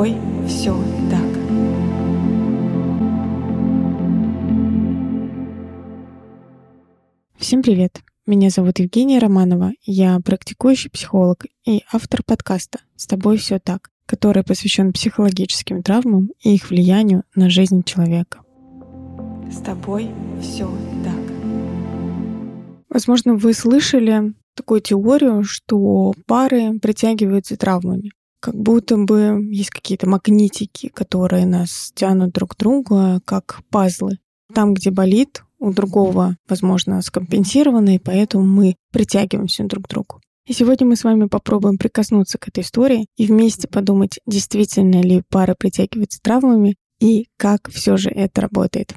тобой все так. Всем привет! Меня зовут Евгения Романова, я практикующий психолог и автор подкаста «С тобой все так», который посвящен психологическим травмам и их влиянию на жизнь человека. С тобой все так. Возможно, вы слышали такую теорию, что пары притягиваются травмами. Как будто бы есть какие-то магнитики, которые нас тянут друг к другу, как пазлы. Там, где болит, у другого, возможно, скомпенсировано, и поэтому мы притягиваемся друг к другу. И сегодня мы с вами попробуем прикоснуться к этой истории и вместе подумать, действительно ли пара притягивается травмами и как все же это работает.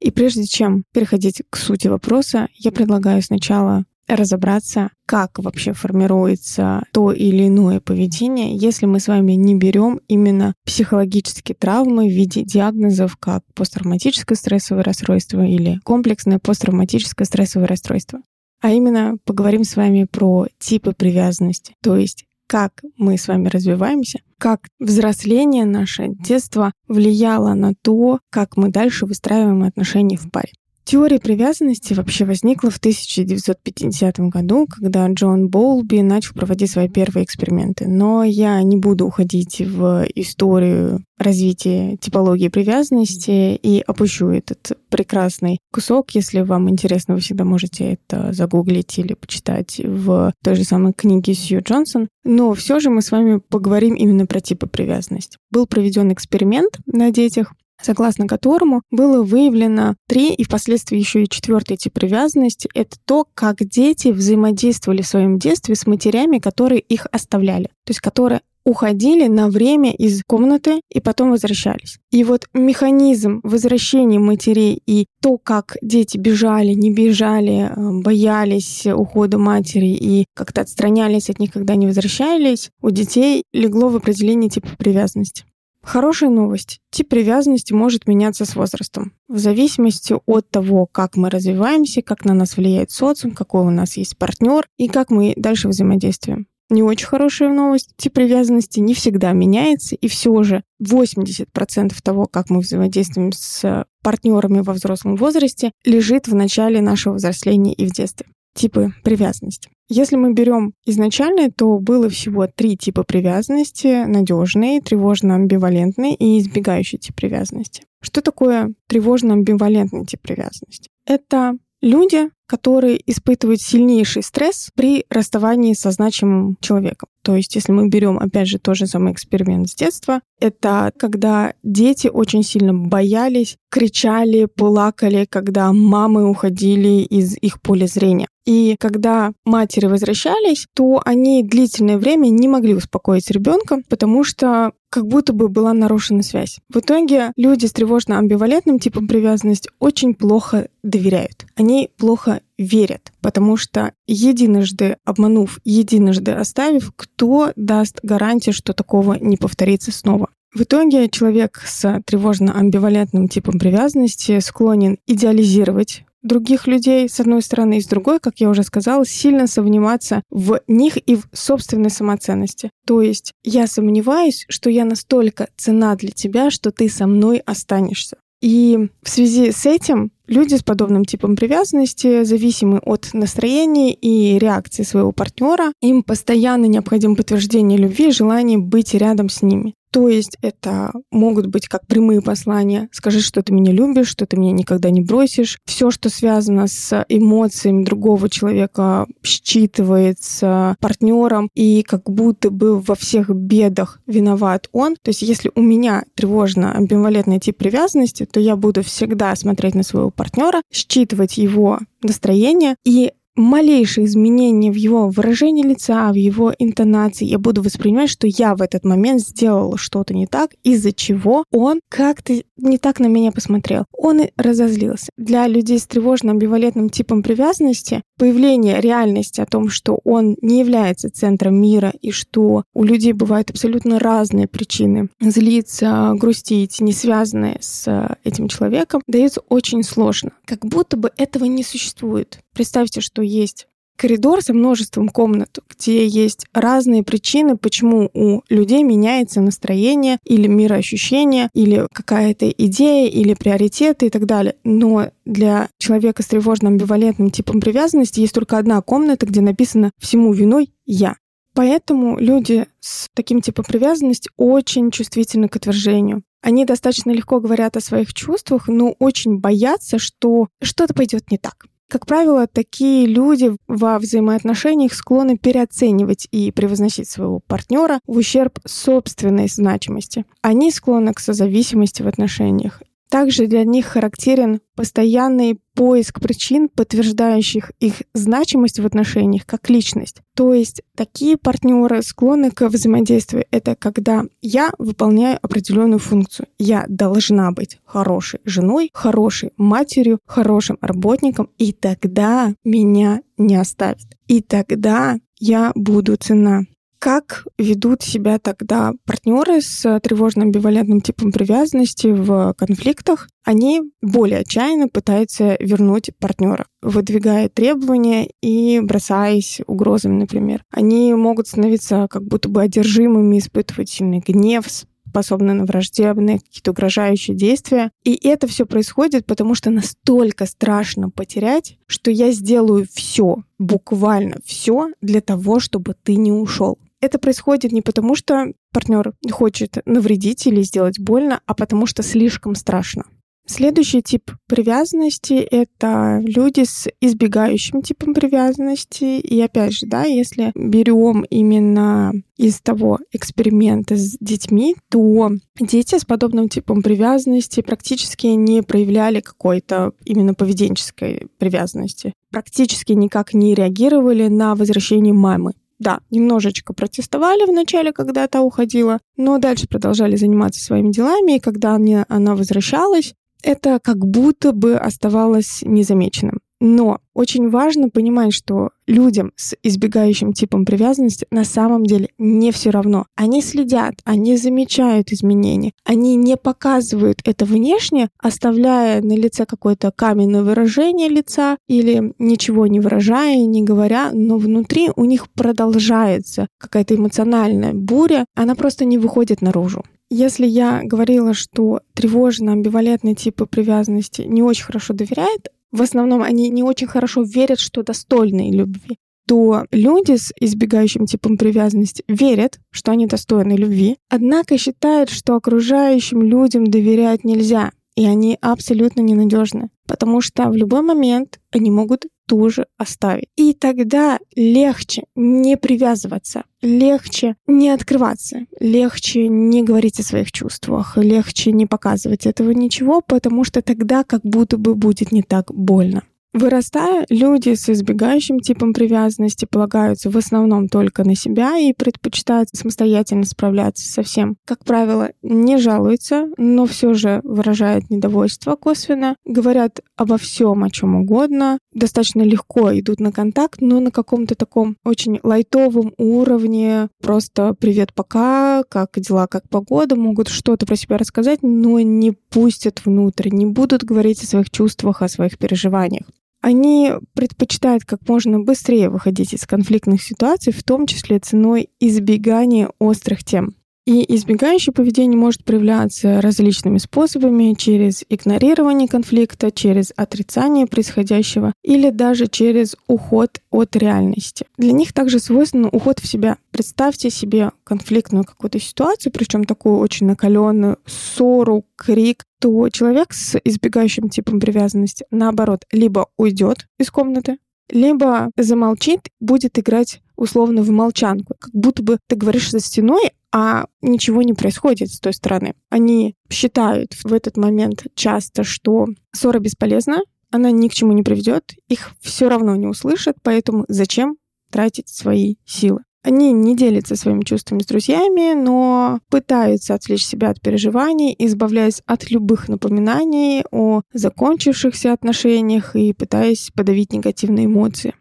И прежде чем переходить к сути вопроса, я предлагаю сначала разобраться, как вообще формируется то или иное поведение, если мы с вами не берем именно психологические травмы в виде диагнозов, как посттравматическое стрессовое расстройство или комплексное посттравматическое стрессовое расстройство. А именно поговорим с вами про типы привязанности, то есть как мы с вами развиваемся, как взросление наше, детство влияло на то, как мы дальше выстраиваем отношения в паре. Теория привязанности вообще возникла в 1950 году, когда Джон Болби начал проводить свои первые эксперименты. Но я не буду уходить в историю развития типологии привязанности и опущу этот прекрасный кусок. Если вам интересно, вы всегда можете это загуглить или почитать в той же самой книге Сью Джонсон. Но все же мы с вами поговорим именно про типы привязанности. Был проведен эксперимент на детях, согласно которому было выявлено три и впоследствии еще и четвертый тип привязанности. Это то, как дети взаимодействовали в своем детстве с матерями, которые их оставляли, то есть которые уходили на время из комнаты и потом возвращались. И вот механизм возвращения матерей и то, как дети бежали, не бежали, э, боялись ухода матери и как-то отстранялись от них, когда не возвращались, у детей легло в определение типа привязанности. Хорошая новость. Тип привязанности может меняться с возрастом. В зависимости от того, как мы развиваемся, как на нас влияет социум, какой у нас есть партнер и как мы дальше взаимодействуем. Не очень хорошая новость. Тип привязанности не всегда меняется, и все же 80% того, как мы взаимодействуем с партнерами во взрослом возрасте, лежит в начале нашего взросления и в детстве типы привязанности. Если мы берем изначально, то было всего три типа привязанности. Надежный, тревожно-амбивалентный и избегающий тип привязанности. Что такое тревожно-амбивалентный тип привязанности? Это люди, которые испытывают сильнейший стресс при расставании со значимым человеком. То есть, если мы берем, опять же, тот же самый эксперимент с детства, это когда дети очень сильно боялись, кричали, плакали, когда мамы уходили из их поля зрения. И когда матери возвращались, то они длительное время не могли успокоить ребенка, потому что как будто бы была нарушена связь. В итоге люди с тревожно-амбивалентным типом привязанности очень плохо доверяют. Они плохо верят, потому что единожды обманув, единожды оставив, кто даст гарантию, что такого не повторится снова? В итоге человек с тревожно-амбивалентным типом привязанности склонен идеализировать других людей, с одной стороны, и с другой, как я уже сказала, сильно сомневаться в них и в собственной самоценности. То есть я сомневаюсь, что я настолько цена для тебя, что ты со мной останешься. И в связи с этим люди с подобным типом привязанности зависимы от настроения и реакции своего партнера. Им постоянно необходимо подтверждение любви и желание быть рядом с ними. То есть это могут быть как прямые послания. Скажи, что ты меня любишь, что ты меня никогда не бросишь. Все, что связано с эмоциями другого человека, считывается партнером, и как будто бы во всех бедах виноват он. То есть если у меня тревожно амбивалентный тип привязанности, то я буду всегда смотреть на своего партнера, считывать его настроение и малейшее изменение в его выражении лица, в его интонации, я буду воспринимать, что я в этот момент сделала что-то не так, из-за чего он как-то не так на меня посмотрел. Он и разозлился. Для людей с тревожно-амбивалентным типом привязанности появление реальности о том, что он не является центром мира и что у людей бывают абсолютно разные причины злиться, грустить, не связанные с этим человеком, дается очень сложно. Как будто бы этого не существует. Представьте, что есть коридор со множеством комнат, где есть разные причины, почему у людей меняется настроение или мироощущение, или какая-то идея, или приоритеты и так далее. Но для человека с тревожным амбивалентным типом привязанности есть только одна комната, где написано «всему виной я». Поэтому люди с таким типом привязанности очень чувствительны к отвержению. Они достаточно легко говорят о своих чувствах, но очень боятся, что что-то пойдет не так. Как правило, такие люди во взаимоотношениях склонны переоценивать и превозносить своего партнера в ущерб собственной значимости. Они склонны к созависимости в отношениях также для них характерен постоянный поиск причин, подтверждающих их значимость в отношениях как личность. То есть такие партнеры склонны к взаимодействию. Это когда я выполняю определенную функцию. Я должна быть хорошей женой, хорошей матерью, хорошим работником, и тогда меня не оставят. И тогда я буду цена. Как ведут себя тогда партнеры с тревожно-амбивалентным типом привязанности в конфликтах? Они более отчаянно пытаются вернуть партнера, выдвигая требования и бросаясь угрозами, например. Они могут становиться как будто бы одержимыми, испытывать сильный гнев, способны на враждебные, какие-то угрожающие действия. И это все происходит, потому что настолько страшно потерять, что я сделаю все, буквально все для того, чтобы ты не ушел. Это происходит не потому, что партнер хочет навредить или сделать больно, а потому что слишком страшно. Следующий тип привязанности — это люди с избегающим типом привязанности. И опять же, да, если берем именно из того эксперимента с детьми, то дети с подобным типом привязанности практически не проявляли какой-то именно поведенческой привязанности. Практически никак не реагировали на возвращение мамы. Да, немножечко протестовали в начале, когда та уходила, но дальше продолжали заниматься своими делами, и когда она возвращалась, это как будто бы оставалось незамеченным. Но очень важно понимать, что людям с избегающим типом привязанности на самом деле не все равно. Они следят, они замечают изменения, они не показывают это внешне, оставляя на лице какое-то каменное выражение лица или ничего не выражая, не говоря, но внутри у них продолжается какая-то эмоциональная буря, она просто не выходит наружу. Если я говорила, что тревожно-амбивалентные типы привязанности не очень хорошо доверяют, в основном они не очень хорошо верят, что достойны любви, то люди с избегающим типом привязанности верят, что они достойны любви, однако считают, что окружающим людям доверять нельзя, и они абсолютно ненадежны, потому что в любой момент они могут тоже оставить. И тогда легче не привязываться, легче не открываться, легче не говорить о своих чувствах, легче не показывать этого ничего, потому что тогда как будто бы будет не так больно. Вырастая, люди с избегающим типом привязанности полагаются в основном только на себя и предпочитают самостоятельно справляться со всем. Как правило, не жалуются, но все же выражают недовольство косвенно, говорят обо всем, о чем угодно, достаточно легко идут на контакт, но на каком-то таком очень лайтовом уровне, просто «привет, пока», «как дела, как погода», могут что-то про себя рассказать, но не пустят внутрь, не будут говорить о своих чувствах, о своих переживаниях. Они предпочитают как можно быстрее выходить из конфликтных ситуаций, в том числе ценой избегания острых тем. И избегающее поведение может проявляться различными способами через игнорирование конфликта, через отрицание происходящего или даже через уход от реальности. Для них также свойственно уход в себя. Представьте себе конфликтную какую-то ситуацию, причем такую очень накаленную, ссору, крик, то человек с избегающим типом привязанности, наоборот, либо уйдет из комнаты, либо замолчит, будет играть условно в молчанку. Как будто бы ты говоришь за стеной, а ничего не происходит с той стороны. Они считают в этот момент часто, что ссора бесполезна, она ни к чему не приведет, их все равно не услышат, поэтому зачем тратить свои силы? Они не делятся своими чувствами с друзьями, но пытаются отвлечь себя от переживаний, избавляясь от любых напоминаний о закончившихся отношениях и пытаясь подавить негативные эмоции.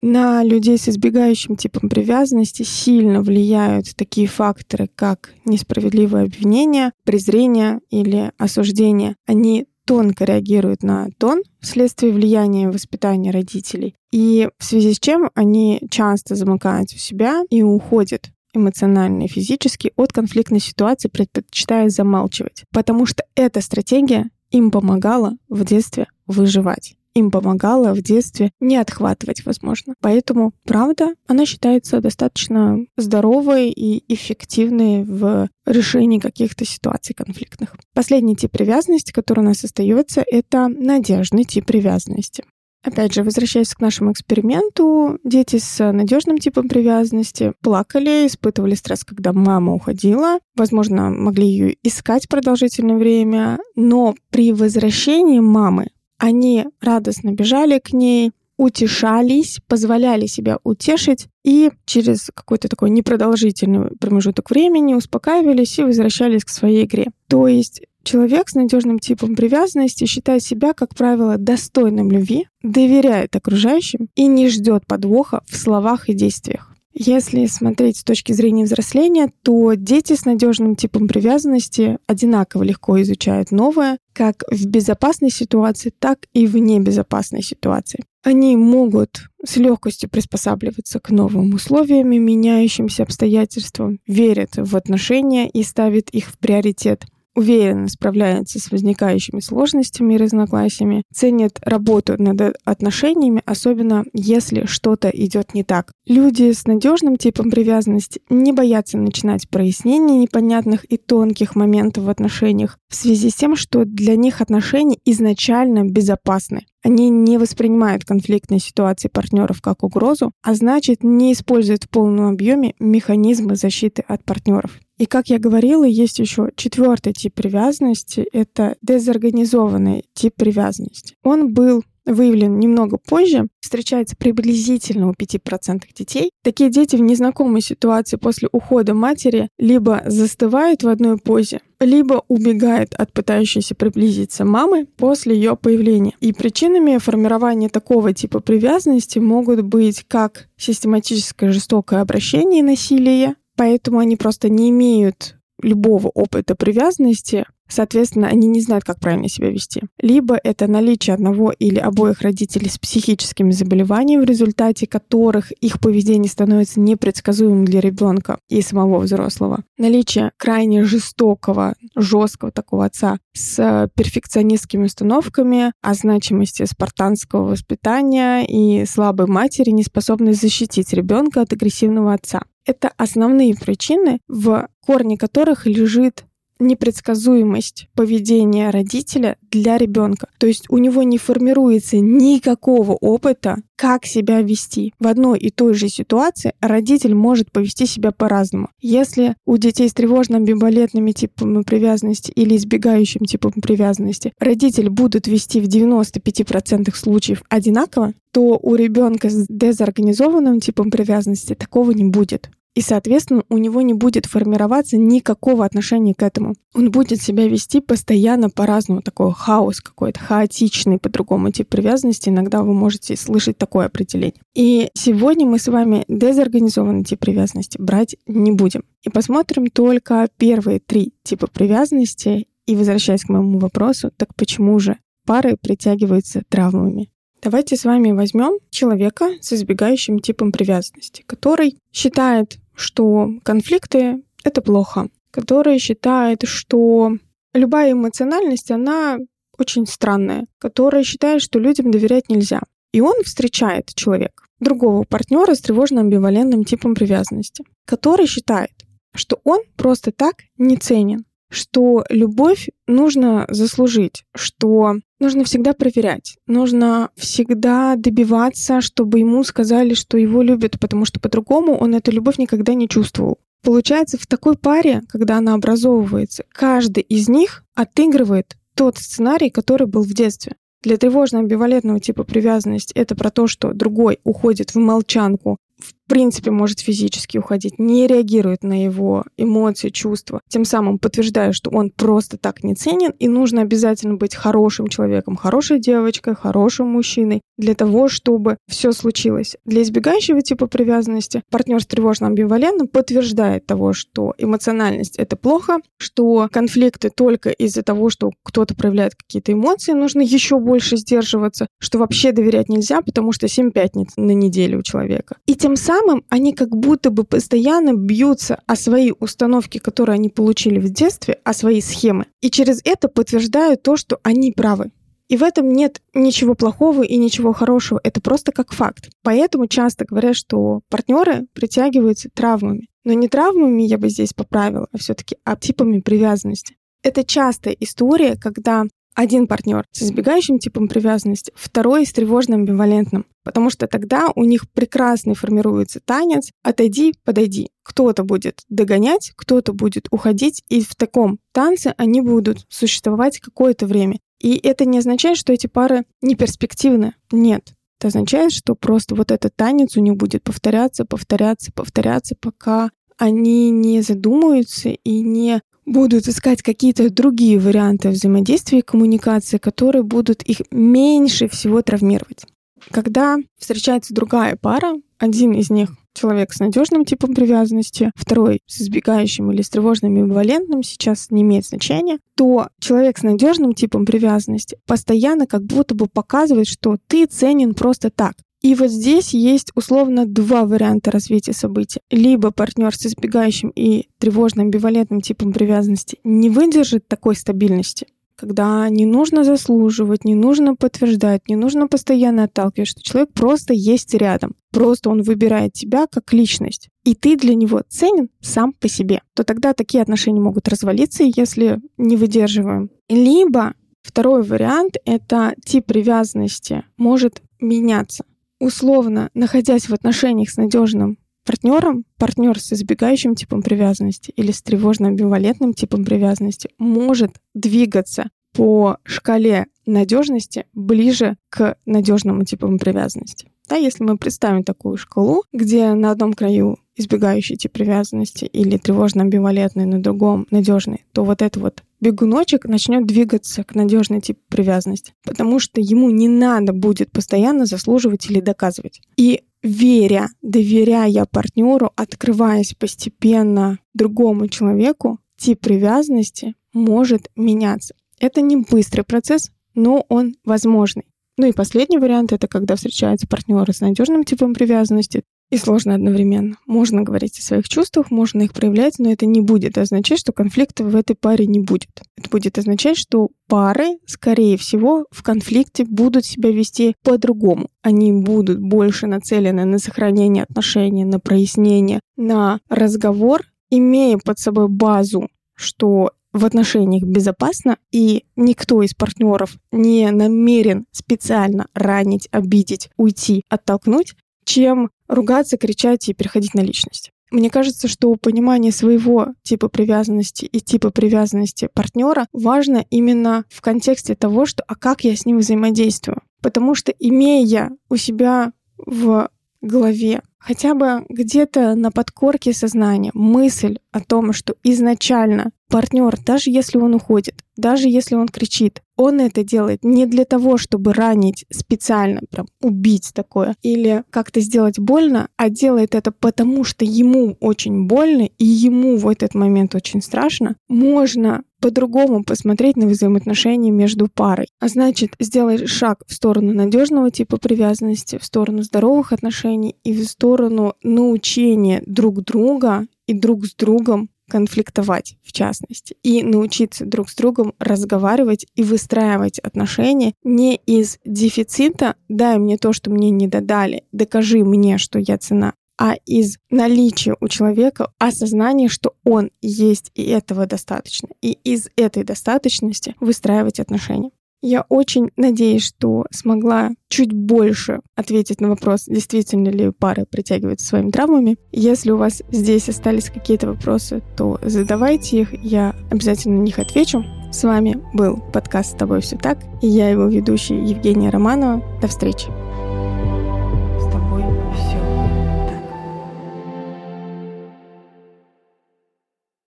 На людей с избегающим типом привязанности сильно влияют такие факторы, как несправедливое обвинение, презрение или осуждение. Они тонко реагируют на тон вследствие влияния воспитания родителей. И в связи с чем они часто замыкаются в себя и уходят эмоционально и физически от конфликтной ситуации, предпочитая замалчивать. Потому что эта стратегия им помогала в детстве выживать им помогала в детстве не отхватывать, возможно. Поэтому, правда, она считается достаточно здоровой и эффективной в решении каких-то ситуаций конфликтных. Последний тип привязанности, который у нас остается, это надежный тип привязанности. Опять же, возвращаясь к нашему эксперименту, дети с надежным типом привязанности плакали, испытывали стресс, когда мама уходила, возможно, могли ее искать продолжительное время, но при возвращении мамы они радостно бежали к ней, утешались, позволяли себя утешить и через какой-то такой непродолжительный промежуток времени успокаивались и возвращались к своей игре. То есть человек с надежным типом привязанности считает себя, как правило, достойным любви, доверяет окружающим и не ждет подвоха в словах и действиях. Если смотреть с точки зрения взросления, то дети с надежным типом привязанности одинаково легко изучают новое, как в безопасной ситуации, так и в небезопасной ситуации. Они могут с легкостью приспосабливаться к новым условиям и меняющимся обстоятельствам, верят в отношения и ставят их в приоритет – уверенно справляются с возникающими сложностями и разногласиями, ценят работу над отношениями, особенно если что-то идет не так. Люди с надежным типом привязанности не боятся начинать прояснение непонятных и тонких моментов в отношениях в связи с тем, что для них отношения изначально безопасны. Они не воспринимают конфликтные ситуации партнеров как угрозу, а значит не используют в полном объеме механизмы защиты от партнеров. И как я говорила, есть еще четвертый тип привязанности — это дезорганизованный тип привязанности. Он был выявлен немного позже, встречается приблизительно у 5% детей. Такие дети в незнакомой ситуации после ухода матери либо застывают в одной позе, либо убегают от пытающейся приблизиться мамы после ее появления. И причинами формирования такого типа привязанности могут быть как систематическое жестокое обращение и насилие, поэтому они просто не имеют любого опыта привязанности, Соответственно, они не знают, как правильно себя вести. Либо это наличие одного или обоих родителей с психическими заболеваниями, в результате которых их поведение становится непредсказуемым для ребенка и самого взрослого. Наличие крайне жестокого, жесткого такого отца с перфекционистскими установками о значимости спартанского воспитания и слабой матери, не способной защитить ребенка от агрессивного отца. Это основные причины, в корне которых лежит непредсказуемость поведения родителя для ребенка. То есть у него не формируется никакого опыта, как себя вести. В одной и той же ситуации родитель может повести себя по-разному. Если у детей с тревожно-амбивалентными типами привязанности или избегающим типом привязанности родители будут вести в 95% случаев одинаково, то у ребенка с дезорганизованным типом привязанности такого не будет. И, соответственно, у него не будет формироваться никакого отношения к этому. Он будет себя вести постоянно по-разному. Такой хаос какой-то, хаотичный по-другому тип привязанности. Иногда вы можете слышать такое определение. И сегодня мы с вами дезорганизованный тип привязанности брать не будем. И посмотрим только первые три типа привязанности. И возвращаясь к моему вопросу, так почему же пары притягиваются травмами? Давайте с вами возьмем человека с избегающим типом привязанности, который считает, что конфликты — это плохо, который считает, что любая эмоциональность, она очень странная, который считает, что людям доверять нельзя. И он встречает человек, другого партнера с тревожно-амбивалентным типом привязанности, который считает, что он просто так не ценен, что любовь нужно заслужить, что нужно всегда проверять, нужно всегда добиваться, чтобы ему сказали, что его любят, потому что по-другому он эту любовь никогда не чувствовал. Получается, в такой паре, когда она образовывается, каждый из них отыгрывает тот сценарий, который был в детстве. Для тревожно-амбивалентного типа привязанности это про то, что другой уходит в молчанку в принципе может физически уходить, не реагирует на его эмоции, чувства, тем самым подтверждая, что он просто так не ценен, и нужно обязательно быть хорошим человеком, хорошей девочкой, хорошим мужчиной для того, чтобы все случилось. Для избегающего типа привязанности партнер с тревожным амбивалентным подтверждает того, что эмоциональность — это плохо, что конфликты только из-за того, что кто-то проявляет какие-то эмоции, нужно еще больше сдерживаться, что вообще доверять нельзя, потому что 7 пятниц на неделю у человека. И тем самым они как будто бы постоянно бьются о свои установки, которые они получили в детстве, о свои схемы. И через это подтверждают то, что они правы. И в этом нет ничего плохого и ничего хорошего. Это просто как факт. Поэтому часто говорят, что партнеры притягиваются травмами. Но не травмами я бы здесь поправила, а все-таки а типами привязанности. Это частая история, когда один партнер с избегающим типом привязанности, второй с тревожным амбивалентным. Потому что тогда у них прекрасный формируется танец «отойди, подойди». Кто-то будет догонять, кто-то будет уходить, и в таком танце они будут существовать какое-то время. И это не означает, что эти пары не перспективны. Нет. Это означает, что просто вот этот танец у них будет повторяться, повторяться, повторяться, пока они не задумаются и не будут искать какие-то другие варианты взаимодействия и коммуникации, которые будут их меньше всего травмировать. Когда встречается другая пара, один из них человек с надежным типом привязанности, второй с избегающим или с тревожным амбивалентным, сейчас не имеет значения, то человек с надежным типом привязанности постоянно как будто бы показывает, что ты ценен просто так. И вот здесь есть условно два варианта развития событий. Либо партнер с избегающим и тревожным амбивалентным типом привязанности не выдержит такой стабильности, когда не нужно заслуживать, не нужно подтверждать, не нужно постоянно отталкивать, что человек просто есть рядом. Просто он выбирает тебя как личность, и ты для него ценен сам по себе, то тогда такие отношения могут развалиться, если не выдерживаем. Либо второй вариант — это тип привязанности может меняться условно, находясь в отношениях с надежным партнером, партнер с избегающим типом привязанности или с тревожно-амбивалентным типом привязанности может двигаться по шкале надежности ближе к надежному типу привязанности. Да, если мы представим такую шкалу, где на одном краю избегающий тип привязанности или тревожно-амбивалентный, на другом надежный, то вот это вот бегуночек начнет двигаться к надежной тип привязанности, потому что ему не надо будет постоянно заслуживать или доказывать. И веря, доверяя партнеру, открываясь постепенно другому человеку, тип привязанности может меняться. Это не быстрый процесс, но он возможный. Ну и последний вариант — это когда встречаются партнеры с надежным типом привязанности, и сложно одновременно. Можно говорить о своих чувствах, можно их проявлять, но это не будет означать, что конфликта в этой паре не будет. Это будет означать, что пары, скорее всего, в конфликте будут себя вести по-другому. Они будут больше нацелены на сохранение отношений, на прояснение, на разговор, имея под собой базу, что в отношениях безопасно, и никто из партнеров не намерен специально ранить, обидеть, уйти, оттолкнуть, чем ругаться, кричать и переходить на личность. Мне кажется, что понимание своего типа привязанности и типа привязанности партнера важно именно в контексте того, что а как я с ним взаимодействую. Потому что имея у себя в голове. Хотя бы где-то на подкорке сознания мысль о том, что изначально партнер, даже если он уходит, даже если он кричит, он это делает не для того, чтобы ранить специально, прям убить такое, или как-то сделать больно, а делает это потому, что ему очень больно, и ему в этот момент очень страшно, можно по-другому посмотреть на взаимоотношения между парой. А значит, сделай шаг в сторону надежного типа привязанности, в сторону здоровых отношений и в сторону научения друг друга и друг с другом конфликтовать, в частности, и научиться друг с другом разговаривать и выстраивать отношения не из дефицита «дай мне то, что мне не додали, докажи мне, что я цена», а из наличия у человека осознания, что он есть, и этого достаточно. И из этой достаточности выстраивать отношения. Я очень надеюсь, что смогла чуть больше ответить на вопрос, действительно ли пары притягиваются своими травмами. Если у вас здесь остались какие-то вопросы, то задавайте их, я обязательно на них отвечу. С вами был подкаст «С тобой все так» и я его ведущая Евгения Романова. До встречи!